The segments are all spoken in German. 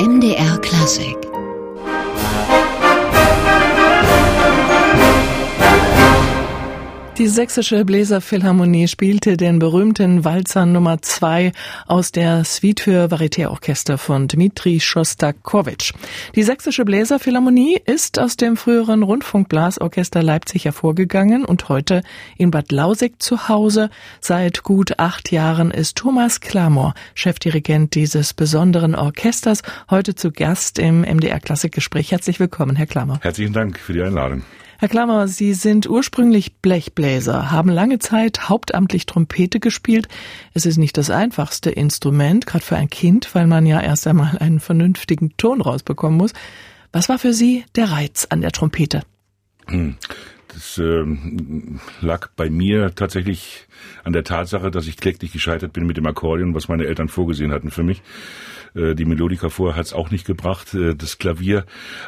MDR Klassik Die Sächsische Bläserphilharmonie spielte den berühmten Walzer Nummer 2 aus der Suite für Varieté-Orchester von Dmitri Schostakowitsch. Die Sächsische Bläserphilharmonie ist aus dem früheren Rundfunkblasorchester Leipzig hervorgegangen und heute in Bad Lausig zu Hause. Seit gut acht Jahren ist Thomas Klamor Chefdirigent dieses besonderen Orchesters, heute zu Gast im MDR Klassikgespräch. Herzlich willkommen, Herr Klammer. Herzlichen Dank für die Einladung. Herr Klammer, Sie sind ursprünglich Blechbläser, haben lange Zeit hauptamtlich Trompete gespielt. Es ist nicht das einfachste Instrument, gerade für ein Kind, weil man ja erst einmal einen vernünftigen Ton rausbekommen muss. Was war für Sie der Reiz an der Trompete? Hm. Das ähm, lag bei mir tatsächlich an der Tatsache, dass ich kläglich gescheitert bin mit dem Akkordeon, was meine Eltern vorgesehen hatten für mich. Äh, die Melodika vorher hat es auch nicht gebracht, äh, das Klavier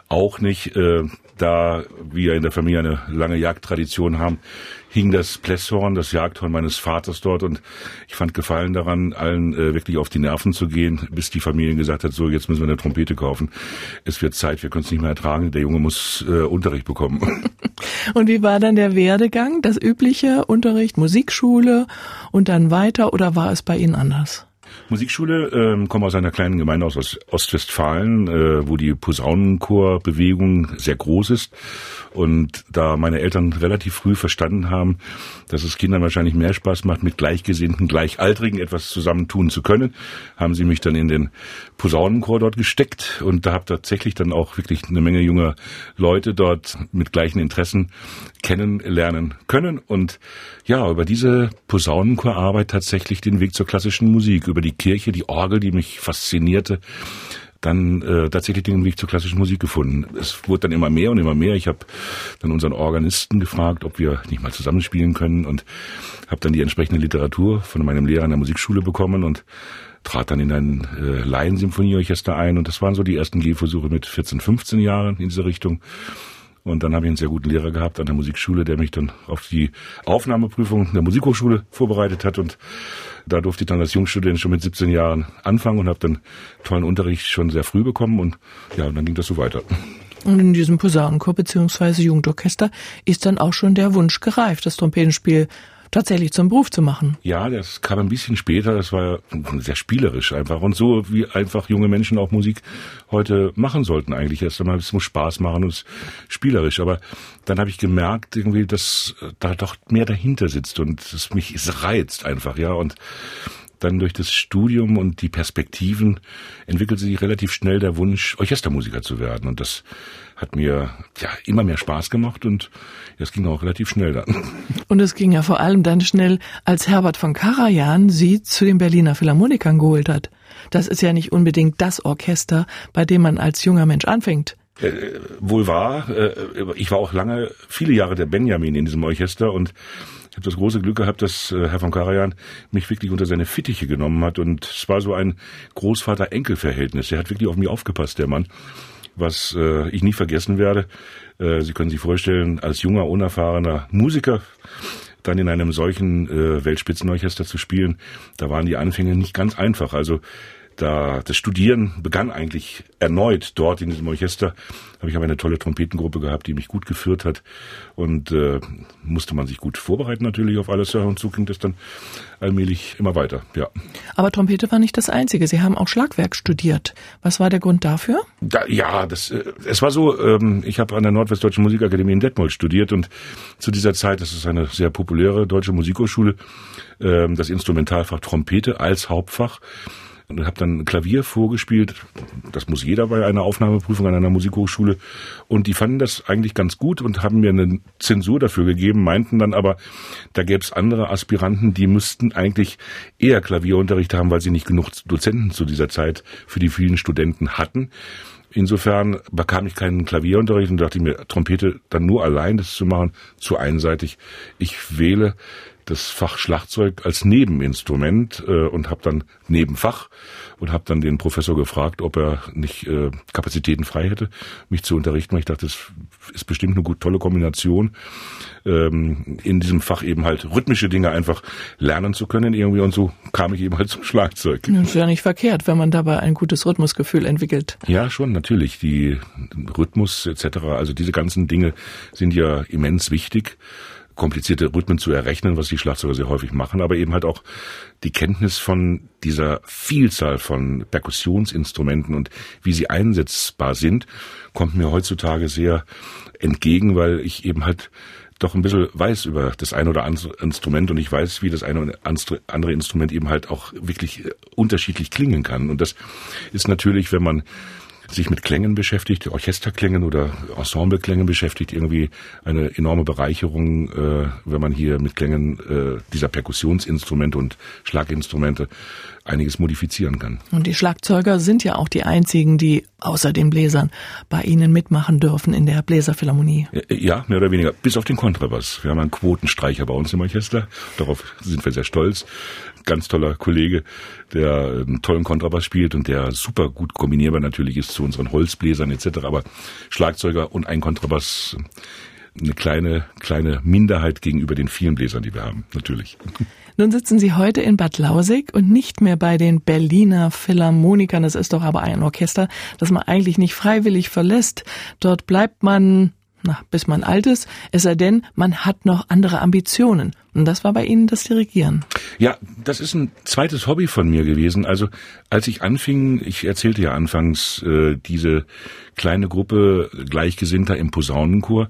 auch nicht. Äh, da wir in der Familie eine lange Jagdtradition haben, hing das Plässhorn, das Jagdhorn meines Vaters dort und ich fand Gefallen daran, allen wirklich auf die Nerven zu gehen, bis die Familie gesagt hat, so jetzt müssen wir eine Trompete kaufen. Es wird Zeit, wir können es nicht mehr ertragen, der Junge muss äh, Unterricht bekommen. Und wie war dann der Werdegang? Das übliche Unterricht, Musikschule und dann weiter oder war es bei Ihnen anders? Musikschule, ähm, komme aus einer kleinen Gemeinde aus Ostwestfalen, äh, wo die Posaunenchorbewegung sehr groß ist. Und da meine Eltern relativ früh verstanden haben, dass es Kindern wahrscheinlich mehr Spaß macht, mit Gleichgesinnten, Gleichaltrigen etwas zusammen tun zu können, haben sie mich dann in den Posaunenchor dort gesteckt. Und da habe tatsächlich dann auch wirklich eine Menge junger Leute dort mit gleichen Interessen kennenlernen können. Und ja, über diese Posaunenchorarbeit tatsächlich den Weg zur klassischen Musik, über die Kirche, die Orgel, die mich faszinierte, dann äh, tatsächlich den Weg zur klassischen Musik gefunden. Es wurde dann immer mehr und immer mehr. Ich habe dann unseren Organisten gefragt, ob wir nicht mal zusammenspielen können und habe dann die entsprechende Literatur von meinem Lehrer in der Musikschule bekommen und trat dann in ein äh, Laiensymphonieorchester ein und das waren so die ersten Gehversuche mit 14, 15 Jahren in diese Richtung. Und dann habe ich einen sehr guten Lehrer gehabt an der Musikschule, der mich dann auf die Aufnahmeprüfung der Musikhochschule vorbereitet hat. Und da durfte ich dann als Jungstudent schon mit 17 Jahren anfangen und habe dann tollen Unterricht schon sehr früh bekommen. Und ja, und dann ging das so weiter. Und in diesem Posaunenchor bzw. Jugendorchester ist dann auch schon der Wunsch gereift, das Trompetenspiel tatsächlich zum Beruf zu machen. Ja, das kam ein bisschen später. Das war sehr spielerisch einfach und so, wie einfach junge Menschen auch Musik heute machen sollten eigentlich. Erst einmal, es muss Spaß machen und es spielerisch. Aber dann habe ich gemerkt irgendwie, dass da doch mehr dahinter sitzt und es mich es reizt einfach, ja und dann durch das Studium und die Perspektiven entwickelte sich relativ schnell der Wunsch, Orchestermusiker zu werden. Und das hat mir ja immer mehr Spaß gemacht und das ging auch relativ schnell dann. Und es ging ja vor allem dann schnell, als Herbert von Karajan sie zu den Berliner Philharmonikern geholt hat. Das ist ja nicht unbedingt das Orchester, bei dem man als junger Mensch anfängt. Äh, wohl wahr. Äh, ich war auch lange, viele Jahre der Benjamin in diesem Orchester und ich habe das große Glück gehabt, dass äh, Herr von Karajan mich wirklich unter seine Fittiche genommen hat und es war so ein Großvater-Enkel-Verhältnis. Er hat wirklich auf mich aufgepasst, der Mann, was äh, ich nie vergessen werde. Äh, Sie können sich vorstellen, als junger, unerfahrener Musiker dann in einem solchen äh, Weltspitzenorchester zu spielen, da waren die Anfänge nicht ganz einfach. Also da das Studieren begann eigentlich erneut dort in diesem Orchester. Habe ich aber eine tolle Trompetengruppe gehabt, die mich gut geführt hat und äh, musste man sich gut vorbereiten natürlich auf alles und so ging das dann allmählich immer weiter. Ja. Aber Trompete war nicht das Einzige. Sie haben auch Schlagwerk studiert. Was war der Grund dafür? Da, ja, das äh, es war so. Ähm, ich habe an der Nordwestdeutschen Musikakademie in Detmold studiert und zu dieser Zeit, das ist eine sehr populäre deutsche Musikhochschule, äh, das Instrumentalfach Trompete als Hauptfach und habe dann Klavier vorgespielt. Das muss jeder bei einer Aufnahmeprüfung an einer Musikhochschule. Und die fanden das eigentlich ganz gut und haben mir eine Zensur dafür gegeben, meinten dann aber, da gäbe es andere Aspiranten, die müssten eigentlich eher Klavierunterricht haben, weil sie nicht genug Dozenten zu dieser Zeit für die vielen Studenten hatten. Insofern bekam ich keinen Klavierunterricht und dachte mir, Trompete dann nur allein das zu machen, zu einseitig. Ich wähle das Fach Schlagzeug als Nebeninstrument äh, und habe dann Nebenfach und habe dann den Professor gefragt, ob er nicht äh, Kapazitäten frei hätte, mich zu unterrichten. Ich dachte, das ist bestimmt eine gut tolle Kombination, ähm, in diesem Fach eben halt rhythmische Dinge einfach lernen zu können irgendwie und so kam ich eben halt zum Schlagzeug. Das ist ja nicht verkehrt, wenn man dabei ein gutes Rhythmusgefühl entwickelt. Ja, schon natürlich. Die Rhythmus etc. Also diese ganzen Dinge sind ja immens wichtig komplizierte Rhythmen zu errechnen, was die Schlagzeuger sehr häufig machen, aber eben halt auch die Kenntnis von dieser Vielzahl von Perkussionsinstrumenten und wie sie einsetzbar sind, kommt mir heutzutage sehr entgegen, weil ich eben halt doch ein bisschen weiß über das eine oder andere Instrument und ich weiß, wie das eine oder andere Instrument eben halt auch wirklich unterschiedlich klingen kann. Und das ist natürlich, wenn man sich mit Klängen beschäftigt, Orchesterklängen oder Ensembleklängen beschäftigt, irgendwie eine enorme Bereicherung, äh, wenn man hier mit Klängen äh, dieser Perkussionsinstrumente und Schlaginstrumente einiges modifizieren kann. Und die Schlagzeuger sind ja auch die einzigen, die außer den Bläsern bei Ihnen mitmachen dürfen in der Bläserphilharmonie. Ja, mehr oder weniger, bis auf den Kontrabass. Wir haben einen Quotenstreicher bei uns im Orchester, darauf sind wir sehr stolz. Ganz toller Kollege, der einen tollen Kontrabass spielt und der super gut kombinierbar natürlich ist zu unseren Holzbläsern etc. Aber Schlagzeuger und ein Kontrabass eine kleine, kleine Minderheit gegenüber den vielen Bläsern, die wir haben, natürlich. Nun sitzen Sie heute in Bad Lausig und nicht mehr bei den Berliner Philharmonikern. Das ist doch aber ein Orchester, das man eigentlich nicht freiwillig verlässt. Dort bleibt man na, bis man alt ist, es sei denn, man hat noch andere Ambitionen. Und das war bei Ihnen das Dirigieren. Ja, das ist ein zweites Hobby von mir gewesen. Also als ich anfing, ich erzählte ja anfangs äh, diese kleine Gruppe Gleichgesinnter im Posaunenchor.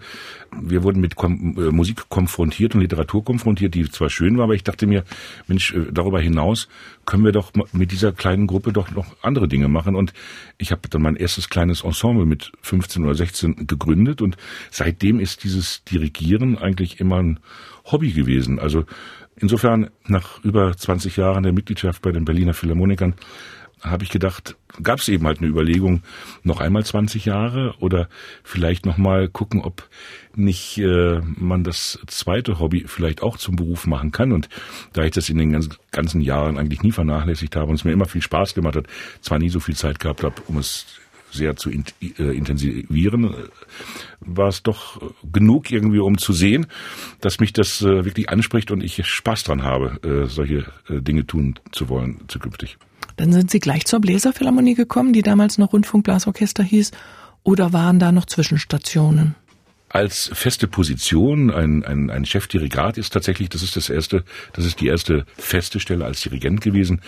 Wir wurden mit Kom äh, Musik konfrontiert und Literatur konfrontiert, die zwar schön war, aber ich dachte mir, Mensch, äh, darüber hinaus können wir doch mit dieser kleinen Gruppe doch noch andere Dinge machen. Und ich habe dann mein erstes kleines Ensemble mit 15 oder 16 gegründet und seitdem ist dieses Dirigieren eigentlich immer ein Hobby gewesen. Also insofern nach über 20 Jahren der Mitgliedschaft bei den Berliner Philharmonikern habe ich gedacht, gab es eben halt eine Überlegung, noch einmal 20 Jahre oder vielleicht noch mal gucken, ob nicht äh, man das zweite Hobby vielleicht auch zum Beruf machen kann. Und da ich das in den ganzen Jahren eigentlich nie vernachlässigt habe und es mir immer viel Spaß gemacht hat, zwar nie so viel Zeit gehabt habe, um es sehr zu äh, intensivieren, war es doch genug irgendwie, um zu sehen, dass mich das äh, wirklich anspricht und ich Spaß dran habe, äh, solche äh, Dinge tun zu wollen zukünftig. Dann sind Sie gleich zur Bläserphilharmonie gekommen, die damals noch Rundfunkblasorchester hieß, oder waren da noch Zwischenstationen? Als feste Position. Ein, ein, ein Chefdirigat ist tatsächlich, das ist das erste, das ist die erste feste Stelle als Dirigent gewesen.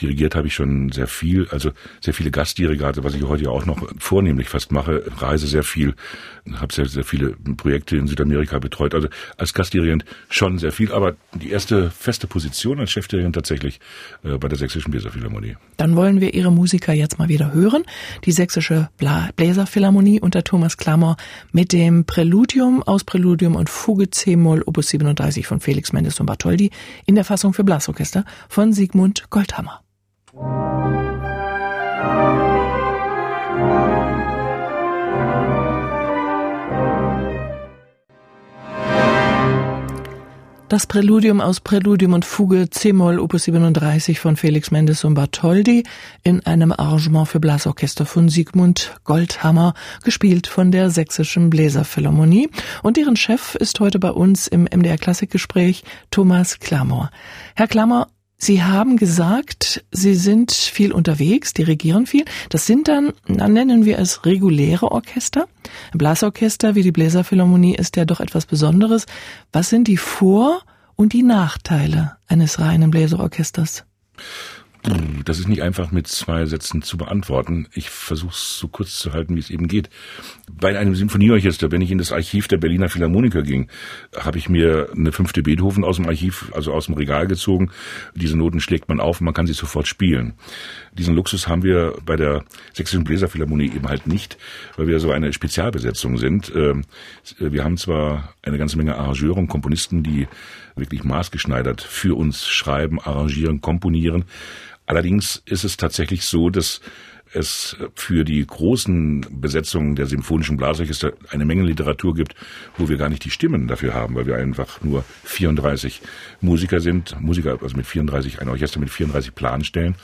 Dirigiert habe ich schon sehr viel, also sehr viele Gastdirigate, was ich heute ja auch noch vornehmlich fast mache. Reise sehr viel, habe sehr, sehr viele Projekte in Südamerika betreut. Also als Gastdirigent schon sehr viel, aber die erste feste Position als Chefdirigent tatsächlich äh, bei der Sächsischen Bläserphilharmonie. Dann wollen wir Ihre Musiker jetzt mal wieder hören. Die Sächsische Bläserphilharmonie unter Thomas Klammer mit dem Prä Präludium aus Präludium und Fuge C-Moll Opus 37 von Felix Mendes und Bartholdy in der Fassung für Blasorchester von Sigmund Goldhammer. Das Präludium aus Präludium und Fuge C-Moll Opus 37 von Felix Mendes und Bartholdy in einem Arrangement für Blasorchester von Sigmund Goldhammer, gespielt von der Sächsischen Bläserphilharmonie. Und deren Chef ist heute bei uns im MDR Klassikgespräch Thomas Klammer. Herr Klammer, Sie haben gesagt, Sie sind viel unterwegs, dirigieren viel. Das sind dann, dann nennen wir es reguläre Orchester. Ein Blasorchester wie die Bläserphilharmonie ist ja doch etwas Besonderes. Was sind die Vor- und die Nachteile eines reinen Bläserorchesters? Das ist nicht einfach mit zwei Sätzen zu beantworten. Ich versuche es so kurz zu halten, wie es eben geht. Bei einem Sinfonieorchester, wenn ich in das Archiv der Berliner Philharmoniker ging, habe ich mir eine fünfte Beethoven aus dem Archiv, also aus dem Regal gezogen. Diese Noten schlägt man auf und man kann sie sofort spielen. Diesen Luxus haben wir bei der Sächsischen Bläserphilharmonie eben halt nicht, weil wir so eine Spezialbesetzung sind. Ähm, wir haben zwar eine ganze Menge Arrangeure und Komponisten, die wirklich maßgeschneidert für uns schreiben, arrangieren, komponieren. Allerdings ist es tatsächlich so, dass es für die großen Besetzungen der symphonischen Blasorchester eine Menge Literatur gibt, wo wir gar nicht die Stimmen dafür haben, weil wir einfach nur 34 Musiker sind, Musiker also mit 34, ein Orchester mit 34 Planstellen,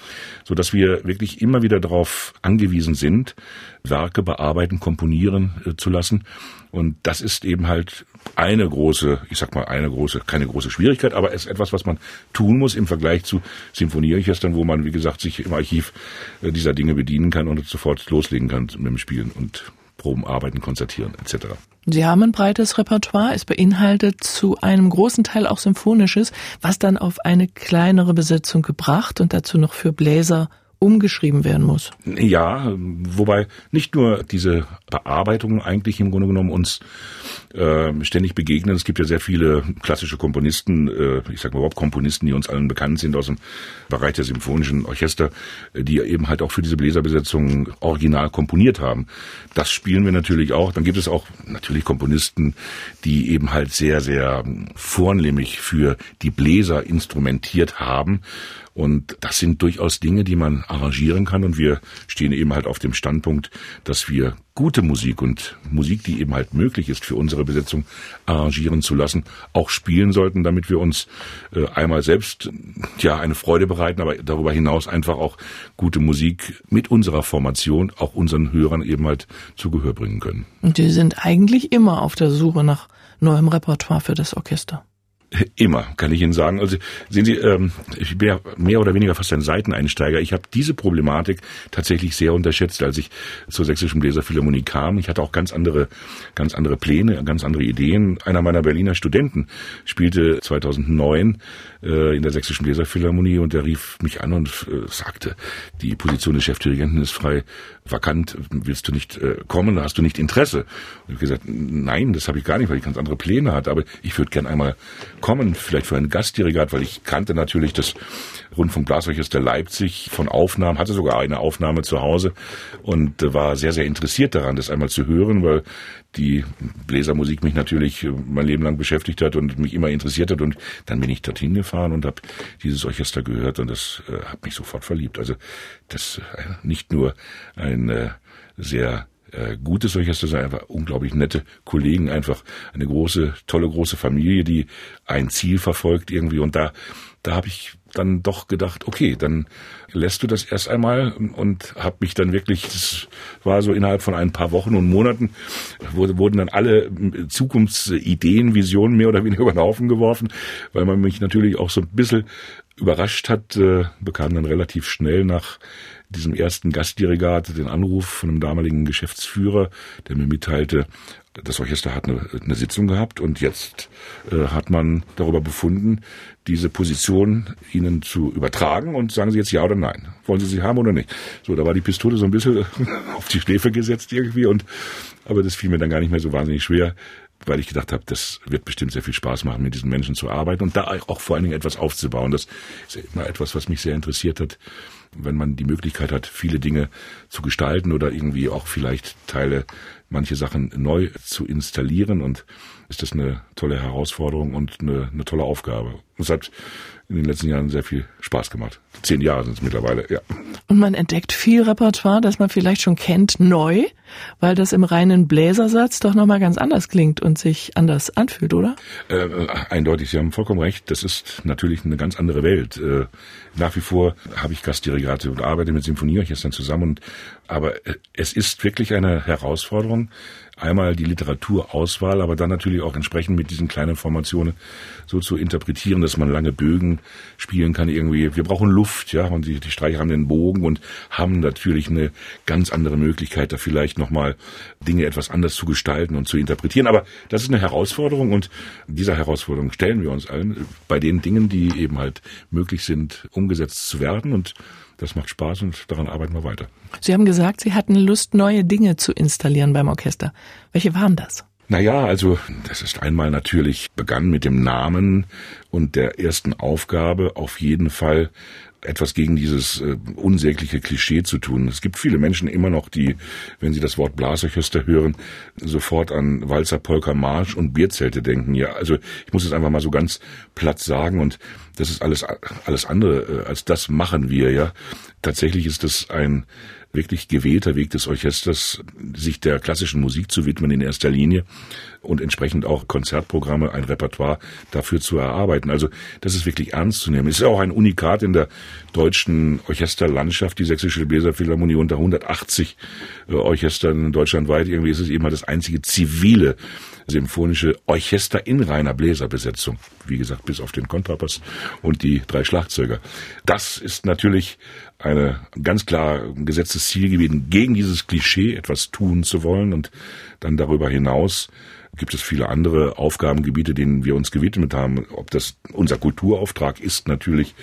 so dass wir wirklich immer wieder darauf angewiesen sind, Werke bearbeiten, komponieren äh, zu lassen. Und das ist eben halt eine große, ich sag mal eine große, keine große Schwierigkeit, aber es ist etwas, was man tun muss im Vergleich zu Symphonieorchestern, wo man, wie gesagt, sich im Archiv äh, dieser Dinge bedienen kann und sofort loslegen kann mit dem Spielen und Proben, Arbeiten, Konzertieren etc. Sie haben ein breites Repertoire, es beinhaltet zu einem großen Teil auch Symphonisches, was dann auf eine kleinere Besetzung gebracht und dazu noch für Bläser umgeschrieben werden muss. Ja, wobei nicht nur diese Bearbeitungen eigentlich im Grunde genommen uns äh, ständig begegnen. Es gibt ja sehr viele klassische Komponisten, äh, ich sage mal überhaupt Komponisten, die uns allen bekannt sind aus dem Bereich der symphonischen Orchester, die eben halt auch für diese Bläserbesetzung original komponiert haben. Das spielen wir natürlich auch. Dann gibt es auch natürlich Komponisten, die eben halt sehr, sehr vornehmlich für die Bläser instrumentiert haben und das sind durchaus Dinge, die man arrangieren kann. Und wir stehen eben halt auf dem Standpunkt, dass wir gute Musik und Musik, die eben halt möglich ist für unsere Besetzung arrangieren zu lassen, auch spielen sollten, damit wir uns äh, einmal selbst ja eine Freude bereiten, aber darüber hinaus einfach auch gute Musik mit unserer Formation auch unseren Hörern eben halt zu Gehör bringen können. Und die sind eigentlich immer auf der Suche nach neuem Repertoire für das Orchester. Immer, kann ich Ihnen sagen. Also sehen Sie, ähm, ich bin ja mehr oder weniger fast ein Seiteneinsteiger. Ich habe diese Problematik tatsächlich sehr unterschätzt, als ich zur Sächsischen Bläserphilharmonie kam. Ich hatte auch ganz andere, ganz andere Pläne, ganz andere Ideen. Einer meiner Berliner Studenten spielte 2009 äh, in der Sächsischen Bläserphilharmonie und der rief mich an und äh, sagte, die Position des Chefdirigenten ist frei vakant, willst du nicht äh, kommen, hast du nicht Interesse? Und ich habe gesagt, nein, das habe ich gar nicht, weil ich ganz andere Pläne hatte, aber ich würde gern einmal kommen, vielleicht für ein Gastdirigat, weil ich kannte natürlich das Rundfunkblasorchester Leipzig von Aufnahmen, hatte sogar eine Aufnahme zu Hause und war sehr, sehr interessiert daran, das einmal zu hören, weil die Bläsermusik mich natürlich mein Leben lang beschäftigt hat und mich immer interessiert hat und dann bin ich dorthin gefahren und habe dieses Orchester gehört und das äh, hat mich sofort verliebt. Also das äh, nicht nur ein äh, sehr äh, gutes Orchester, sondern einfach unglaublich nette Kollegen, einfach eine große, tolle große Familie, die ein Ziel verfolgt irgendwie. Und da, da habe ich dann doch gedacht, okay, dann lässt du das erst einmal und habe mich dann wirklich, das war so innerhalb von ein paar Wochen und Monaten, wurde, wurden dann alle Zukunftsideen, Visionen mehr oder weniger über den Haufen geworfen, weil man mich natürlich auch so ein bisschen überrascht hat, äh, bekam dann relativ schnell nach diesem ersten Gastdirigat den Anruf von einem damaligen Geschäftsführer, der mir mitteilte, das Orchester hat eine, eine Sitzung gehabt und jetzt äh, hat man darüber befunden, diese Position Ihnen zu übertragen und sagen Sie jetzt ja oder nein. Wollen Sie sie haben oder nicht? So, da war die Pistole so ein bisschen auf die Schläfe gesetzt irgendwie und aber das fiel mir dann gar nicht mehr so wahnsinnig schwer, weil ich gedacht habe, das wird bestimmt sehr viel Spaß machen, mit diesen Menschen zu arbeiten und da auch vor allen Dingen etwas aufzubauen. Das ist immer etwas, was mich sehr interessiert hat, wenn man die Möglichkeit hat, viele Dinge zu gestalten oder irgendwie auch vielleicht Teile, manche Sachen neu zu installieren und ist das eine tolle Herausforderung und eine, eine tolle Aufgabe. Es hat in den letzten Jahren sehr viel Spaß gemacht. Zehn Jahre sind es mittlerweile, ja. Und man entdeckt viel Repertoire, das man vielleicht schon kennt, neu, weil das im reinen Bläsersatz doch nochmal ganz anders klingt und sich anders anfühlt, oder? Äh, eindeutig, Sie haben vollkommen recht. Das ist natürlich eine ganz andere Welt. Äh, nach wie vor habe ich Gastdirigate und arbeite mit Symphonieorchestern zusammen. Und, aber äh, es ist wirklich eine Herausforderung, einmal die Literaturauswahl, aber dann natürlich auch entsprechend mit diesen kleinen Formationen so zu interpretieren, dass man lange Bögen spielen kann irgendwie. Wir brauchen Luft, ja, und die, die Streicher haben den Bogen und haben natürlich eine ganz andere Möglichkeit, da vielleicht nochmal Dinge etwas anders zu gestalten und zu interpretieren. Aber das ist eine Herausforderung und dieser Herausforderung stellen wir uns allen bei den Dingen, die eben halt möglich sind, umgesetzt zu werden und das macht Spaß und daran arbeiten wir weiter. Sie haben gesagt, Sie hatten Lust, neue Dinge zu installieren beim Orchester. Welche waren das? Naja, also das ist einmal natürlich begann mit dem Namen und der ersten Aufgabe auf jeden Fall etwas gegen dieses äh, unsägliche Klischee zu tun. Es gibt viele Menschen immer noch, die, wenn sie das Wort Blasorchester hören, sofort an Walzer, Polka, Marsch und Bierzelte denken. Ja, also ich muss es einfach mal so ganz platt sagen und das ist alles alles andere äh, als das machen wir ja. Tatsächlich ist es ein wirklich gewählter Weg des Orchesters, sich der klassischen Musik zu widmen in erster Linie und entsprechend auch Konzertprogramme, ein Repertoire dafür zu erarbeiten. Also das ist wirklich ernst zu nehmen. Es ist auch ein Unikat in der deutschen Orchesterlandschaft, die Sächsische Bläserphilharmonie unter 180 äh, Orchestern deutschlandweit. Irgendwie ist es eben mal das einzige zivile symphonische Orchester in reiner Bläserbesetzung. Wie gesagt, bis auf den Kontrabass und die drei Schlagzeuger. Das ist natürlich eine ganz klar gesetztes Ziel gewesen, gegen dieses Klischee etwas tun zu wollen und dann darüber hinaus gibt es viele andere Aufgabengebiete, denen wir uns gewidmet haben. Ob das unser Kulturauftrag ist, natürlich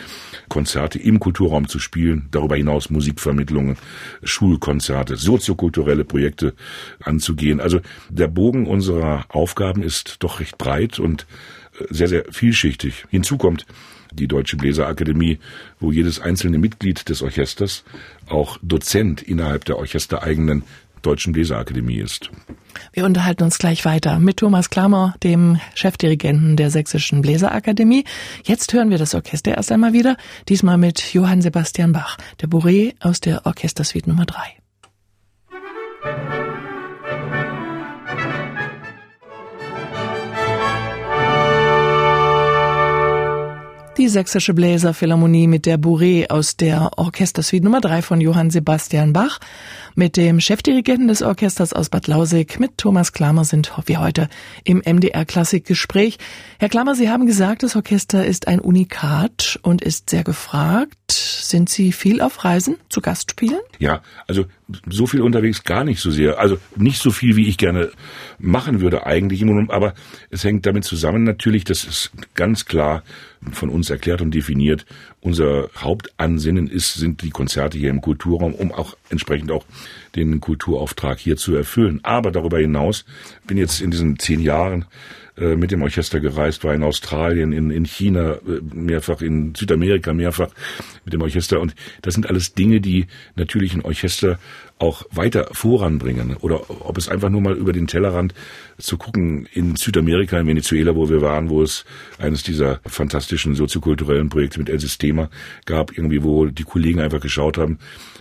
Konzerte im Kulturraum zu spielen, darüber hinaus Musikvermittlungen, Schulkonzerte, soziokulturelle Projekte anzugehen. Also der Bogen unserer Aufgaben ist doch recht breit und sehr, sehr vielschichtig. Hinzu kommt die Deutsche Bläserakademie, wo jedes einzelne Mitglied des Orchesters auch Dozent innerhalb der orchestereigenen Deutschen Bläserakademie ist. Wir unterhalten uns gleich weiter mit Thomas Klammer, dem Chefdirigenten der Sächsischen Bläserakademie. Jetzt hören wir das Orchester erst einmal wieder, diesmal mit Johann Sebastian Bach, der Bourré aus der Orchestersuite Nummer 3. Die Sächsische Bläserphilharmonie mit der Bourrée aus der Orchestersuite Nummer 3 von Johann Sebastian Bach. Mit dem Chefdirigenten des Orchesters aus Bad Lausig, mit Thomas Klammer, sind wir heute im MDR Klassik Gespräch. Herr Klammer, Sie haben gesagt, das Orchester ist ein Unikat und ist sehr gefragt. Sind Sie viel auf Reisen zu Gastspielen? Ja, also so viel unterwegs gar nicht so sehr. Also nicht so viel, wie ich gerne machen würde eigentlich. Aber es hängt damit zusammen natürlich, das ist ganz klar von uns erklärt und definiert. Unser Hauptansinnen ist, sind die Konzerte hier im Kulturraum, um auch entsprechend auch den Kulturauftrag hier zu erfüllen. Aber darüber hinaus bin jetzt in diesen zehn Jahren äh, mit dem Orchester gereist, war in Australien, in, in China, äh, mehrfach in Südamerika, mehrfach mit dem Orchester. Und das sind alles Dinge, die natürlich ein Orchester auch weiter voranbringen. Oder ob es einfach nur mal über den Tellerrand zu gucken in Südamerika, in Venezuela, wo wir waren, wo es eines dieser fantastischen soziokulturellen Projekte mit El Sistema gab, irgendwie, wo die Kollegen einfach geschaut haben,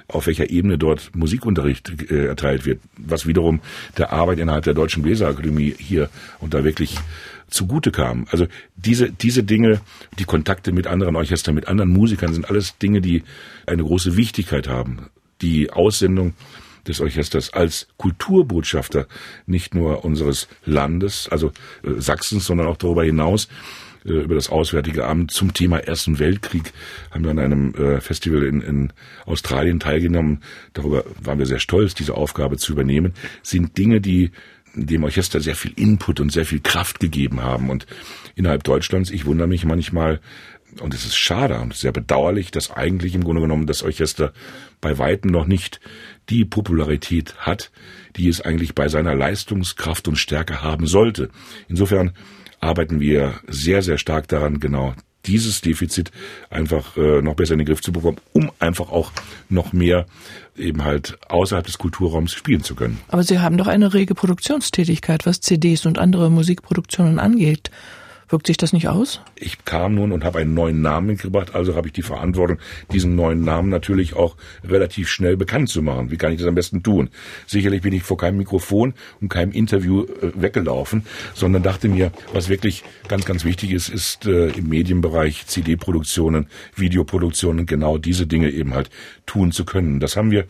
auf welcher Ebene dort Musikunterricht äh, erteilt wird, was wiederum der Arbeit innerhalb der Deutschen Bläserakademie hier und da wirklich zugute kam. Also diese, diese Dinge, die Kontakte mit anderen Orchestern, mit anderen Musikern sind alles Dinge, die eine große Wichtigkeit haben. Die Aussendung des Orchesters als Kulturbotschafter nicht nur unseres Landes, also äh, Sachsens, sondern auch darüber hinaus äh, über das Auswärtige Amt zum Thema Ersten Weltkrieg haben wir an einem äh, Festival in, in Australien teilgenommen. Darüber waren wir sehr stolz, diese Aufgabe zu übernehmen. Sind Dinge, die dem Orchester sehr viel Input und sehr viel Kraft gegeben haben. Und innerhalb Deutschlands, ich wundere mich manchmal, und es ist schade und sehr bedauerlich, dass eigentlich im Grunde genommen das Orchester bei weitem noch nicht die Popularität hat, die es eigentlich bei seiner Leistungskraft und Stärke haben sollte. Insofern arbeiten wir sehr, sehr stark daran, genau dieses Defizit einfach äh, noch besser in den Griff zu bekommen, um einfach auch noch mehr eben halt außerhalb des Kulturraums spielen zu können. Aber Sie haben doch eine rege Produktionstätigkeit, was CDs und andere Musikproduktionen angeht. Wirkt sich das nicht aus? Ich kam nun und habe einen neuen Namen mitgebracht, also habe ich die Verantwortung, diesen neuen Namen natürlich auch relativ schnell bekannt zu machen. Wie kann ich das am besten tun? Sicherlich bin ich vor keinem Mikrofon und keinem Interview äh, weggelaufen, sondern dachte mir, was wirklich ganz, ganz wichtig ist, ist äh, im Medienbereich CD-Produktionen, Videoproduktionen, genau diese Dinge eben halt tun zu können. Das haben wir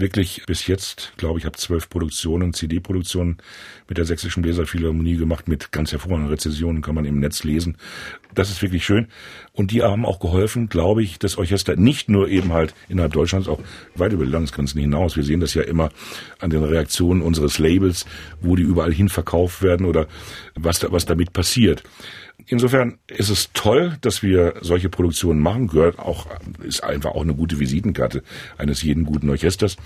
wirklich bis jetzt, glaube ich, habe zwölf Produktionen, CD-Produktionen mit der Sächsischen Bläserphilharmonie gemacht, mit ganz hervorragenden Rezessionen, kann man im Netz lesen. Das ist wirklich schön. Und die haben auch geholfen, glaube ich, das Orchester nicht nur eben halt innerhalb Deutschlands, auch weit über die Landesgrenzen hinaus. Wir sehen das ja immer an den Reaktionen unseres Labels, wo die überall hin verkauft werden oder was, da, was damit passiert. Insofern ist es toll, dass wir solche Produktionen machen. Gehört auch, ist einfach auch eine gute Visitenkarte eines jeden guten Orchesters.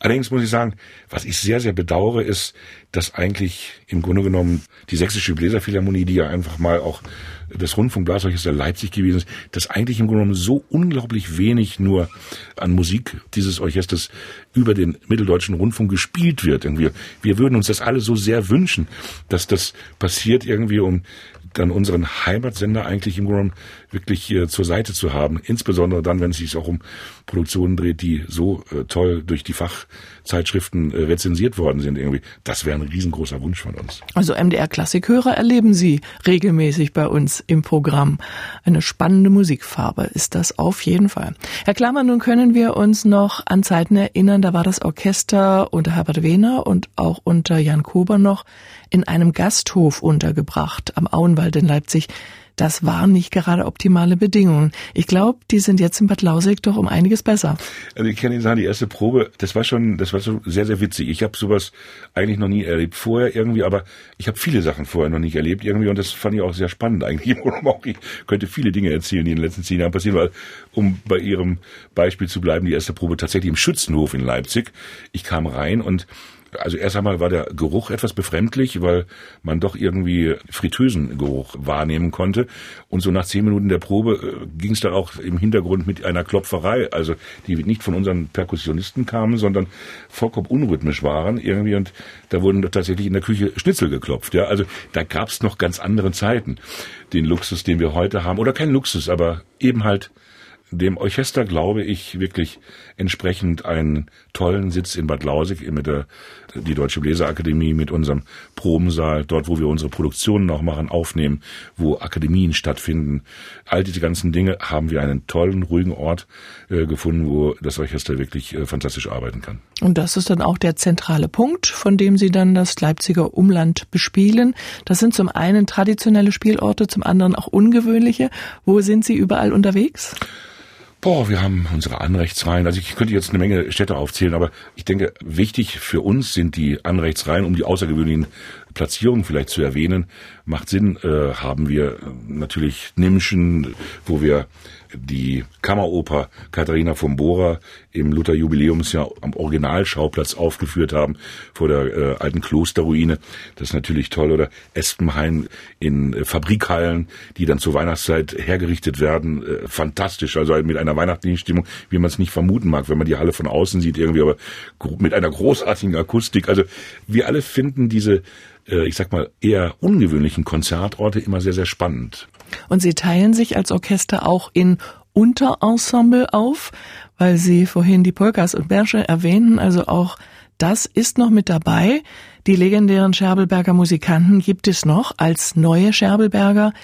Allerdings muss ich sagen, was ich sehr, sehr bedauere, ist, dass eigentlich im Grunde genommen die Sächsische Bläserphilharmonie, die ja einfach mal auch das Rundfunkblasorchester Leipzig gewesen ist, dass eigentlich im Grunde genommen so unglaublich wenig nur an Musik dieses Orchesters über den Mitteldeutschen Rundfunk gespielt wird. Irgendwie. Wir würden uns das alle so sehr wünschen, dass das passiert irgendwie, um dann unseren Heimatsender eigentlich im Grunde wirklich äh, zur Seite zu haben. Insbesondere dann, wenn es sich auch um Produktionen dreht, die so äh, toll durch die Fachzeitschriften äh, rezensiert worden sind irgendwie. Das wäre ein riesengroßer Wunsch von uns. Also MDR Klassikhörer erleben Sie regelmäßig bei uns im Programm. Eine spannende Musikfarbe ist das auf jeden Fall. Herr Klammer, nun können wir uns noch an Zeiten erinnern, da war das Orchester unter Herbert Wehner und auch unter Jan Kober noch in einem Gasthof untergebracht am Auenwald in Leipzig. Das waren nicht gerade optimale Bedingungen. Ich glaube, die sind jetzt in Bad Lausig doch um einiges besser. Also ich kann Ihnen sagen, die erste Probe, das war schon, das war schon sehr, sehr witzig. Ich habe sowas eigentlich noch nie erlebt vorher irgendwie, aber ich habe viele Sachen vorher noch nicht erlebt irgendwie und das fand ich auch sehr spannend eigentlich. Ich könnte viele Dinge erzählen, die in den letzten zehn Jahren passieren, weil, um bei Ihrem Beispiel zu bleiben, die erste Probe tatsächlich im Schützenhof in Leipzig. Ich kam rein und also erst einmal war der Geruch etwas befremdlich, weil man doch irgendwie Fritteusengeruch wahrnehmen konnte. Und so nach zehn Minuten der Probe äh, ging es dann auch im Hintergrund mit einer Klopferei, also die nicht von unseren Perkussionisten kamen, sondern vollkommen unrhythmisch waren irgendwie. Und da wurden tatsächlich in der Küche Schnitzel geklopft. Ja, also da gab es noch ganz andere Zeiten. Den Luxus, den wir heute haben, oder kein Luxus, aber eben halt dem Orchester glaube ich wirklich entsprechend einen tollen Sitz in Bad Lausig mit der die Deutsche Bläserakademie mit unserem Probensaal, dort wo wir unsere Produktionen auch machen, aufnehmen, wo Akademien stattfinden. All diese ganzen Dinge haben wir einen tollen, ruhigen Ort äh, gefunden, wo das Orchester wirklich äh, fantastisch arbeiten kann. Und das ist dann auch der zentrale Punkt, von dem Sie dann das Leipziger Umland bespielen. Das sind zum einen traditionelle Spielorte, zum anderen auch ungewöhnliche. Wo sind Sie überall unterwegs? Boah, wir haben unsere Anrechtsreihen. Also ich könnte jetzt eine Menge Städte aufzählen, aber ich denke, wichtig für uns sind die Anrechtsreihen, um die außergewöhnlichen Platzierungen vielleicht zu erwähnen. Macht Sinn, äh, haben wir natürlich Nimschen, wo wir die Kammeroper Katharina von Bora im Luther-Jubiläumsjahr am Originalschauplatz aufgeführt haben, vor der äh, alten Klosterruine. Das ist natürlich toll. Oder Espenhain in äh, Fabrikhallen, die dann zur Weihnachtszeit hergerichtet werden. Äh, fantastisch. Also mit einer weihnachtlichen Stimmung, wie man es nicht vermuten mag, wenn man die Halle von außen sieht, irgendwie, aber mit einer großartigen Akustik. Also wir alle finden diese ich sag mal, eher ungewöhnlichen Konzertorte immer sehr, sehr spannend. Und Sie teilen sich als Orchester auch in Unterensemble auf, weil Sie vorhin die Polkas und Bersche erwähnten, also auch das ist noch mit dabei. Die legendären Scherbelberger Musikanten gibt es noch als neue Scherbelberger.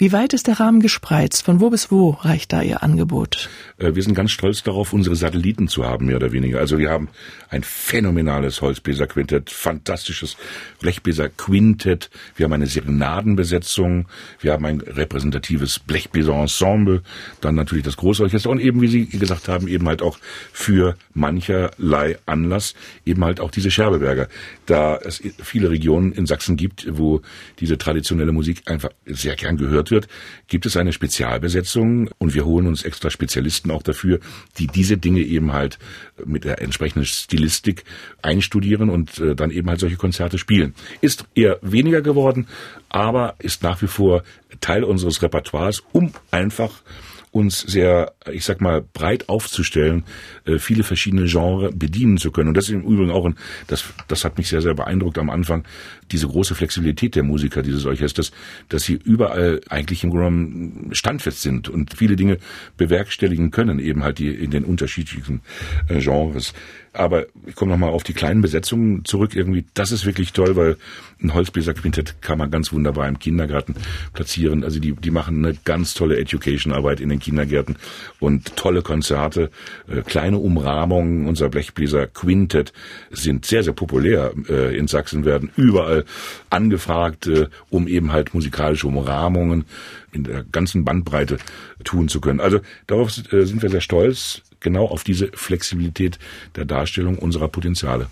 Wie weit ist der Rahmen gespreizt? Von wo bis wo reicht da Ihr Angebot? Äh, wir sind ganz stolz darauf, unsere Satelliten zu haben, mehr oder weniger. Also wir haben ein phänomenales Holzbläserquintett, fantastisches Blechbläserquintett. Wir haben eine Serenadenbesetzung. Wir haben ein repräsentatives Blechbläserensemble. Dann natürlich das Großorchester und eben, wie Sie gesagt haben, eben halt auch für mancherlei Anlass eben halt auch diese Scherbeberger. Da es viele Regionen in Sachsen gibt, wo diese traditionelle Musik einfach sehr gern gehört gebaut wird, gibt es eine Spezialbesetzung und wir holen uns extra Spezialisten auch dafür, die diese Dinge eben halt mit der entsprechenden Stilistik einstudieren und äh, dann eben halt solche Konzerte spielen. Ist eher weniger geworden, aber ist nach wie vor Teil unseres Repertoires, um einfach uns sehr, ich sag mal, breit aufzustellen, äh, viele verschiedene Genres bedienen zu können. Und das ist im Übrigen auch, ein, das, das hat mich sehr, sehr beeindruckt am Anfang, diese große Flexibilität der Musiker dieses Orchesters, dass sie überall eigentlich im Grunde standfest sind und viele Dinge bewerkstelligen können, eben halt die in den unterschiedlichen äh, Genres. Aber ich komme nochmal auf die kleinen Besetzungen zurück. Irgendwie, das ist wirklich toll, weil ein Holzbläserquintett kann man ganz wunderbar im Kindergarten platzieren. Also die, die machen eine ganz tolle Education-Arbeit in den Kindergärten und tolle Konzerte, äh, kleine Umrahmungen. Unser Blechbläser Quintett sind sehr, sehr populär äh, in Sachsen, werden überall angefragt, äh, um eben halt musikalische Umrahmungen in der ganzen Bandbreite tun zu können. Also darauf äh, sind wir sehr stolz genau auf diese Flexibilität der Darstellung unserer Potenziale.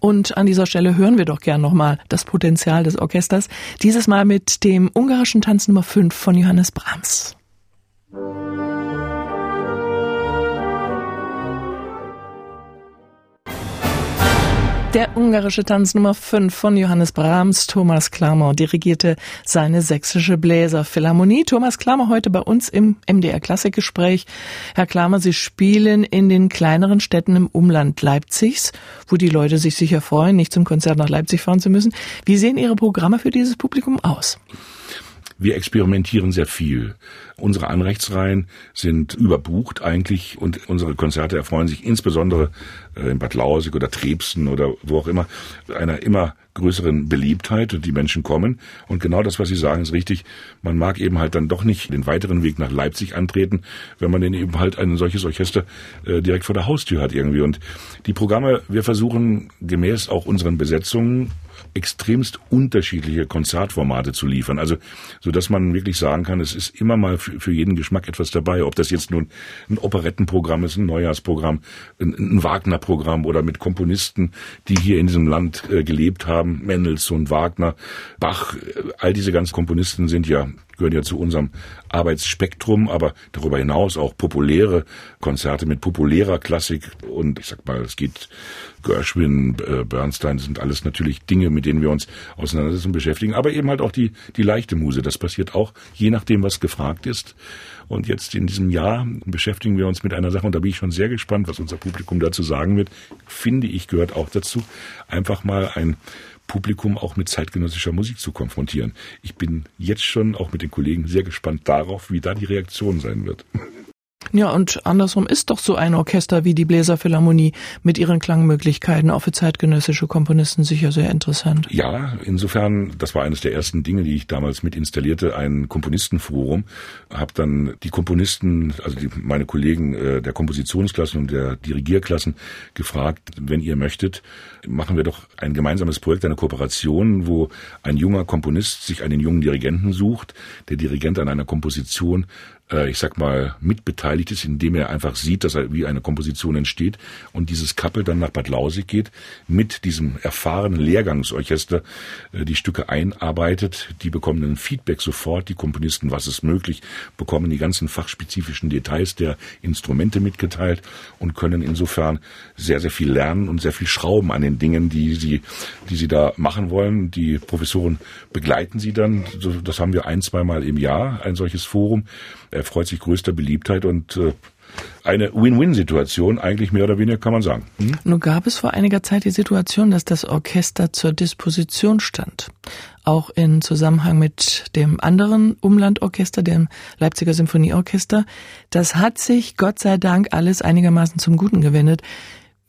Und an dieser Stelle hören wir doch gern nochmal das Potenzial des Orchesters. Dieses Mal mit dem ungarischen Tanz Nummer 5 von Johannes Brahms. Der ungarische Tanz Nummer 5 von Johannes Brahms, Thomas Klammer, dirigierte seine sächsische Bläserphilharmonie. Thomas Klammer heute bei uns im MDR Klassikgespräch. Herr Klammer, Sie spielen in den kleineren Städten im Umland Leipzigs, wo die Leute sich sicher freuen, nicht zum Konzert nach Leipzig fahren zu müssen. Wie sehen Ihre Programme für dieses Publikum aus? Wir experimentieren sehr viel. Unsere Anrechtsreihen sind überbucht eigentlich und unsere Konzerte erfreuen sich insbesondere äh, in Bad Lausig oder Trebsen oder wo auch immer einer immer größeren Beliebtheit und die Menschen kommen. Und genau das, was Sie sagen, ist richtig. Man mag eben halt dann doch nicht den weiteren Weg nach Leipzig antreten, wenn man denn eben halt ein solches Orchester äh, direkt vor der Haustür hat irgendwie. Und die Programme, wir versuchen gemäß auch unseren Besetzungen extremst unterschiedliche Konzertformate zu liefern. Also, so dass man wirklich sagen kann, es ist immer mal für, für jeden Geschmack etwas dabei. Ob das jetzt nun ein Operettenprogramm ist, ein Neujahrsprogramm, ein, ein Wagner-Programm oder mit Komponisten, die hier in diesem Land äh, gelebt haben, Mendelssohn, Wagner, Bach, äh, all diese ganzen Komponisten sind ja gehören ja zu unserem Arbeitsspektrum, aber darüber hinaus auch populäre Konzerte mit populärer Klassik und ich sag mal, es geht Gershwin, äh, Bernstein, sind alles natürlich Dinge, mit denen wir uns auseinandersetzen und beschäftigen, aber eben halt auch die, die leichte Muse. Das passiert auch, je nachdem, was gefragt ist. Und jetzt in diesem Jahr beschäftigen wir uns mit einer Sache, und da bin ich schon sehr gespannt, was unser Publikum dazu sagen wird. Finde ich, gehört auch dazu, einfach mal ein Publikum auch mit zeitgenössischer Musik zu konfrontieren. Ich bin jetzt schon auch mit den Kollegen sehr gespannt darauf, wie da die Reaktion sein wird. Ja, und andersrum ist doch so ein Orchester wie die Bläserphilharmonie mit ihren Klangmöglichkeiten auch für zeitgenössische Komponisten sicher sehr interessant. Ja, insofern, das war eines der ersten Dinge, die ich damals mit installierte, ein Komponistenforum. Hab dann die Komponisten, also die, meine Kollegen äh, der Kompositionsklassen und der Dirigierklassen gefragt, wenn ihr möchtet, machen wir doch ein gemeinsames Projekt, eine Kooperation, wo ein junger Komponist sich einen jungen Dirigenten sucht, der Dirigent an einer Komposition äh, ich sag mal, mitbeteiligt ist, indem er einfach sieht, dass er wie eine Komposition entsteht und dieses Kappel dann nach Bad Lausig geht, mit diesem erfahrenen Lehrgangsorchester äh, die Stücke einarbeitet, die bekommen ein Feedback sofort, die Komponisten, was ist möglich, bekommen die ganzen fachspezifischen Details der Instrumente mitgeteilt und können insofern sehr, sehr viel lernen und sehr viel schrauben an den Dingen, die sie, die sie da machen wollen. Die Professoren begleiten sie dann, das haben wir ein, zweimal im Jahr, ein solches Forum er freut sich größter Beliebtheit und äh, eine Win-Win-Situation, eigentlich mehr oder weniger kann man sagen. Hm? Nun gab es vor einiger Zeit die Situation, dass das Orchester zur Disposition stand. Auch in Zusammenhang mit dem anderen Umlandorchester, dem Leipziger Symphonieorchester. Das hat sich Gott sei Dank alles einigermaßen zum Guten gewendet.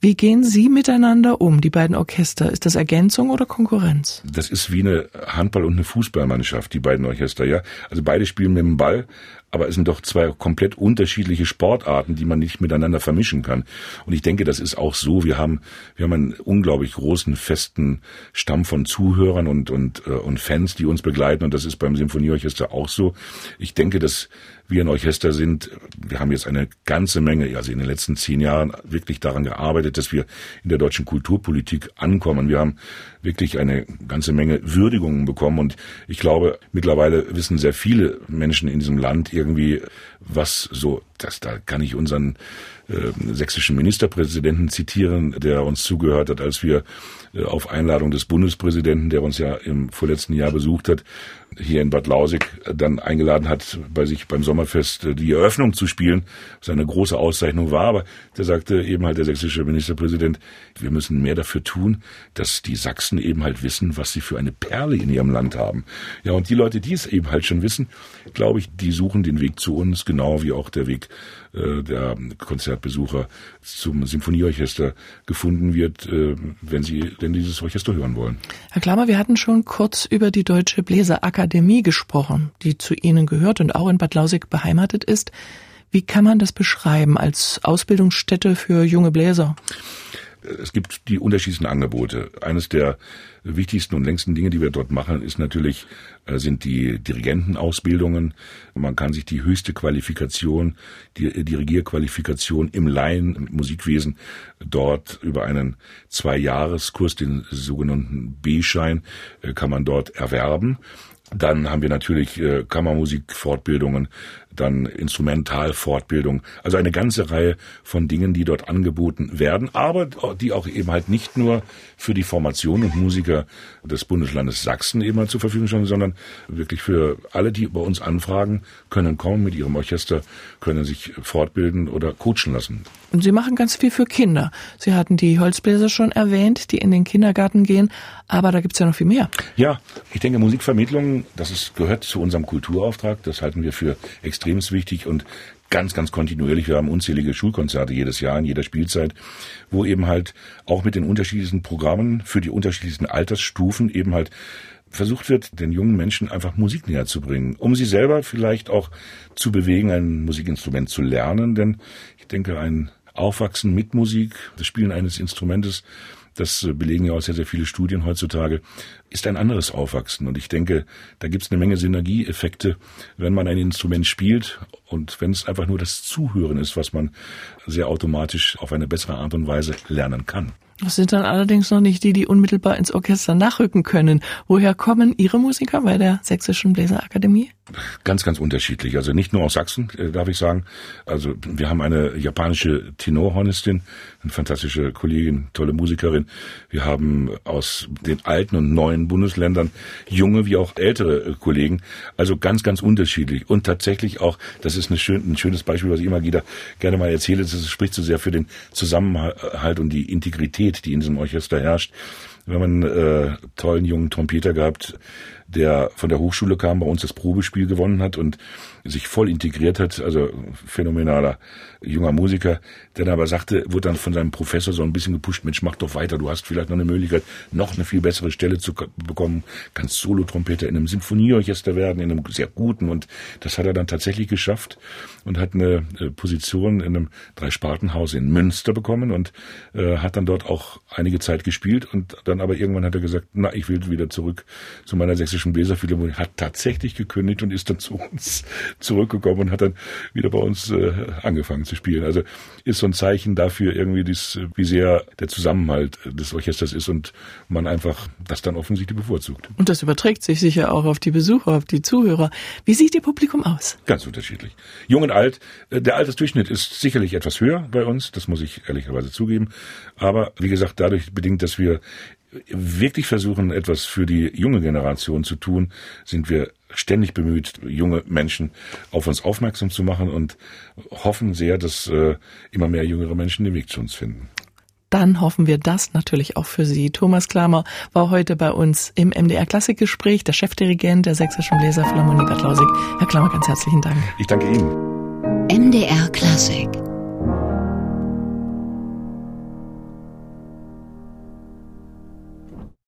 Wie gehen Sie miteinander um, die beiden Orchester? Ist das Ergänzung oder Konkurrenz? Das ist wie eine Handball- und eine Fußballmannschaft, die beiden Orchester, ja. Also beide spielen mit dem Ball, aber es sind doch zwei komplett unterschiedliche Sportarten, die man nicht miteinander vermischen kann. Und ich denke, das ist auch so. Wir haben, wir haben einen unglaublich großen, festen Stamm von Zuhörern und, und, äh, und Fans, die uns begleiten. Und das ist beim Symphonieorchester auch so. Ich denke, dass wir ein Orchester sind. Wir haben jetzt eine ganze Menge, also in den letzten zehn Jahren wirklich daran gearbeitet, dass wir in der deutschen Kulturpolitik ankommen. Wir haben wirklich eine ganze Menge Würdigungen bekommen und ich glaube, mittlerweile wissen sehr viele Menschen in diesem Land irgendwie, was so, das, da kann ich unseren äh, sächsischen Ministerpräsidenten zitieren, der uns zugehört hat, als wir äh, auf Einladung des Bundespräsidenten, der uns ja im vorletzten Jahr besucht hat, hier in Bad Lausig dann eingeladen hat, bei sich beim Sommerfest äh, die Eröffnung zu spielen, was eine große Auszeichnung war. Aber der sagte eben halt der sächsische Ministerpräsident, wir müssen mehr dafür tun, dass die Sachsen eben halt wissen, was sie für eine Perle in ihrem Land haben. Ja, und die Leute, die es eben halt schon wissen, glaube ich, die suchen den Weg zu uns, genau wie auch der Weg äh, der Konzertbesucher zum Symphonieorchester gefunden wird, äh, wenn sie denn dieses Orchester hören wollen. Herr Klammer, wir hatten schon kurz über die Deutsche Bläserakademie gesprochen, die zu Ihnen gehört und auch in Bad Lausig beheimatet ist. Wie kann man das beschreiben als Ausbildungsstätte für junge Bläser? es gibt die unterschiedlichsten Angebote. Eines der wichtigsten und längsten Dinge, die wir dort machen, ist natürlich, äh, sind die Dirigentenausbildungen. Man kann sich die höchste Qualifikation, die Dirigierqualifikation im Laien Musikwesen dort über einen Zwei-Jahres-Kurs, den sogenannten B-Schein, äh, kann man dort erwerben. Dann haben wir natürlich äh, Kammermusikfortbildungen, dann Instrumentalfortbildung. Also eine ganze Reihe von Dingen, die dort angeboten werden, aber die auch eben halt nicht nur für die Formation und Musiker des Bundeslandes Sachsen eben halt zur Verfügung stehen, sondern wirklich für alle, die bei uns anfragen, können kommen mit ihrem Orchester, können sich fortbilden oder coachen lassen. Und Sie machen ganz viel für Kinder. Sie hatten die Holzbläser schon erwähnt, die in den Kindergarten gehen, aber da gibt's ja noch viel mehr. Ja, ich denke, Musikvermittlung, das ist, gehört zu unserem Kulturauftrag. Das halten wir für extrem wichtig und ganz, ganz kontinuierlich. Wir haben unzählige Schulkonzerte jedes Jahr in jeder Spielzeit, wo eben halt auch mit den unterschiedlichsten Programmen für die unterschiedlichsten Altersstufen eben halt versucht wird, den jungen Menschen einfach Musik näher zu bringen, um sie selber vielleicht auch zu bewegen, ein Musikinstrument zu lernen. Denn ich denke, ein Aufwachsen mit Musik, das Spielen eines Instrumentes, das belegen ja auch sehr, sehr viele Studien heutzutage, ist ein anderes Aufwachsen. Und ich denke, da gibt es eine Menge Synergieeffekte, wenn man ein Instrument spielt und wenn es einfach nur das Zuhören ist, was man sehr automatisch auf eine bessere Art und Weise lernen kann. Das sind dann allerdings noch nicht die, die unmittelbar ins Orchester nachrücken können. Woher kommen Ihre Musiker bei der Sächsischen Bläserakademie? Ganz, ganz unterschiedlich. Also nicht nur aus Sachsen, äh, darf ich sagen. Also wir haben eine japanische Tenorhornistin, eine fantastische Kollegin, tolle Musikerin. Wir haben aus den alten und neuen Bundesländern junge wie auch ältere äh, Kollegen. Also ganz, ganz unterschiedlich. Und tatsächlich auch, das ist schön, ein schönes Beispiel, was ich immer wieder gerne mal erzähle. Das spricht so sehr für den Zusammenhalt und die Integrität, die in diesem Orchester herrscht. Wir haben einen äh, tollen jungen Trompeter gehabt, der von der Hochschule kam, bei uns das Probespiel gewonnen hat und sich voll integriert hat, also phänomenaler junger Musiker, der dann aber sagte, wurde dann von seinem Professor so ein bisschen gepusht, Mensch, mach doch weiter, du hast vielleicht noch eine Möglichkeit, noch eine viel bessere Stelle zu bekommen, kannst Solo-Trompeter in einem Sinfonieorchester werden, in einem sehr guten. Und das hat er dann tatsächlich geschafft und hat eine äh, Position in einem Dreispartenhaus in Münster bekommen und äh, hat dann dort auch einige Zeit gespielt und dann aber irgendwann hat er gesagt, na, ich will wieder zurück zu meiner sächsischen Bläserphilharmonie, hat tatsächlich gekündigt und ist dann zu uns zurückgekommen und hat dann wieder bei uns äh, angefangen zu spielen. Also ist so ein Zeichen dafür irgendwie, dies, wie sehr der Zusammenhalt des Orchesters ist und man einfach das dann offensichtlich bevorzugt. Und das überträgt sich sicher auch auf die Besucher, auf die Zuhörer. Wie sieht Ihr Publikum aus? Ganz unterschiedlich. Jung und alt. Äh, der Altersdurchschnitt ist sicherlich etwas höher bei uns, das muss ich ehrlicherweise zugeben. Aber wie gesagt, dadurch bedingt, dass wir wirklich versuchen, etwas für die junge Generation zu tun, sind wir ständig bemüht, junge Menschen auf uns aufmerksam zu machen und hoffen sehr, dass äh, immer mehr jüngere Menschen den Weg zu uns finden. Dann hoffen wir das natürlich auch für Sie. Thomas Klammer war heute bei uns im MDR Klassikgespräch, der Chefdirigent der Sächsischen Bläserphilharmonie Bad Lausig. Herr Klammer, ganz herzlichen Dank. Ich danke Ihnen. MDR Klassik